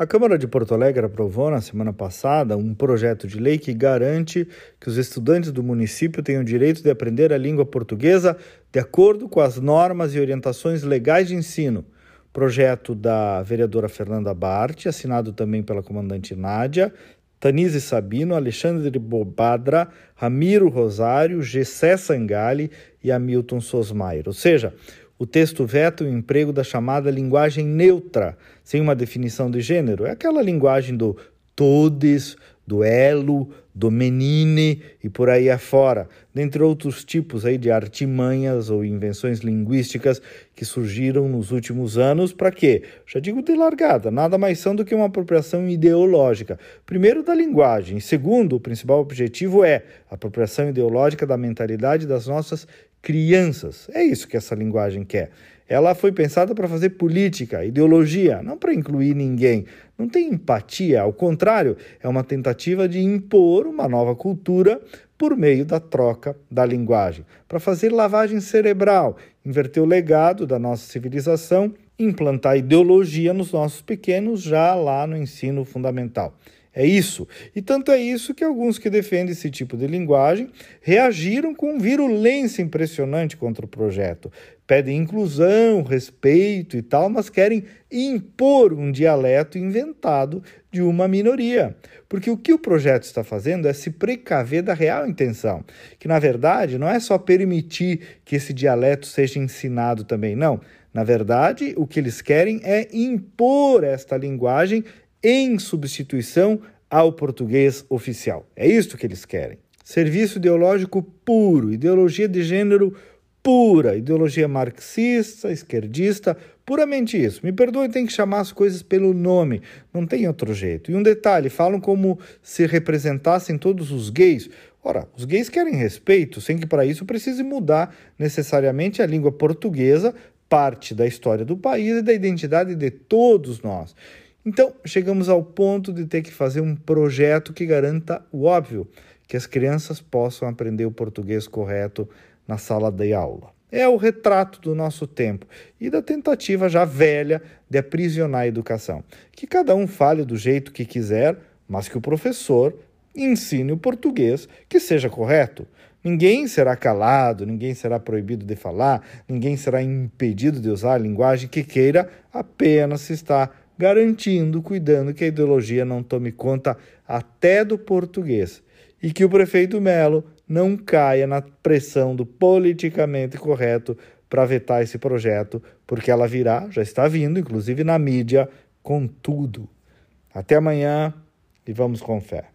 A Câmara de Porto Alegre aprovou na semana passada um projeto de lei que garante que os estudantes do município tenham o direito de aprender a língua portuguesa de acordo com as normas e orientações legais de ensino. Projeto da vereadora Fernanda Bart, assinado também pela comandante Nádia, Tanise Sabino, Alexandre Bobadra, Ramiro Rosário, Gessé Sangali e Hamilton Sosmair. Ou seja, o texto veta o emprego da chamada linguagem neutra, sem uma definição de gênero. É aquela linguagem do todes, do elo, do menine e por aí afora, dentre outros tipos aí de artimanhas ou invenções linguísticas que surgiram nos últimos anos para quê? Já digo de largada, nada mais são do que uma apropriação ideológica. Primeiro da linguagem, segundo, o principal objetivo é a apropriação ideológica da mentalidade das nossas crianças. É isso que essa linguagem quer. Ela foi pensada para fazer política, ideologia, não para incluir ninguém. Não tem empatia, ao contrário, é uma tentativa de impor uma nova cultura por meio da troca da linguagem, para fazer lavagem cerebral, inverter o legado da nossa civilização, implantar ideologia nos nossos pequenos já lá no ensino fundamental. É isso. E tanto é isso que alguns que defendem esse tipo de linguagem reagiram com virulência impressionante contra o projeto. Pedem inclusão, respeito e tal, mas querem impor um dialeto inventado de uma minoria. Porque o que o projeto está fazendo é se precaver da real intenção, que na verdade não é só permitir que esse dialeto seja ensinado também, não. Na verdade, o que eles querem é impor esta linguagem em substituição ao português oficial. É isso que eles querem. Serviço ideológico puro, ideologia de gênero pura, ideologia marxista, esquerdista, puramente isso. Me perdoe, tem que chamar as coisas pelo nome, não tem outro jeito. E um detalhe, falam como se representassem todos os gays. Ora, os gays querem respeito, sem que para isso precise mudar necessariamente a língua portuguesa, parte da história do país e da identidade de todos nós. Então, chegamos ao ponto de ter que fazer um projeto que garanta o óbvio, que as crianças possam aprender o português correto na sala de aula. É o retrato do nosso tempo e da tentativa já velha de aprisionar a educação. Que cada um fale do jeito que quiser, mas que o professor ensine o português que seja correto. Ninguém será calado, ninguém será proibido de falar, ninguém será impedido de usar a linguagem que queira, apenas se está garantindo, cuidando que a ideologia não tome conta até do português e que o prefeito Melo não caia na pressão do politicamente correto para vetar esse projeto, porque ela virá, já está vindo, inclusive na mídia, com tudo. Até amanhã e vamos com fé.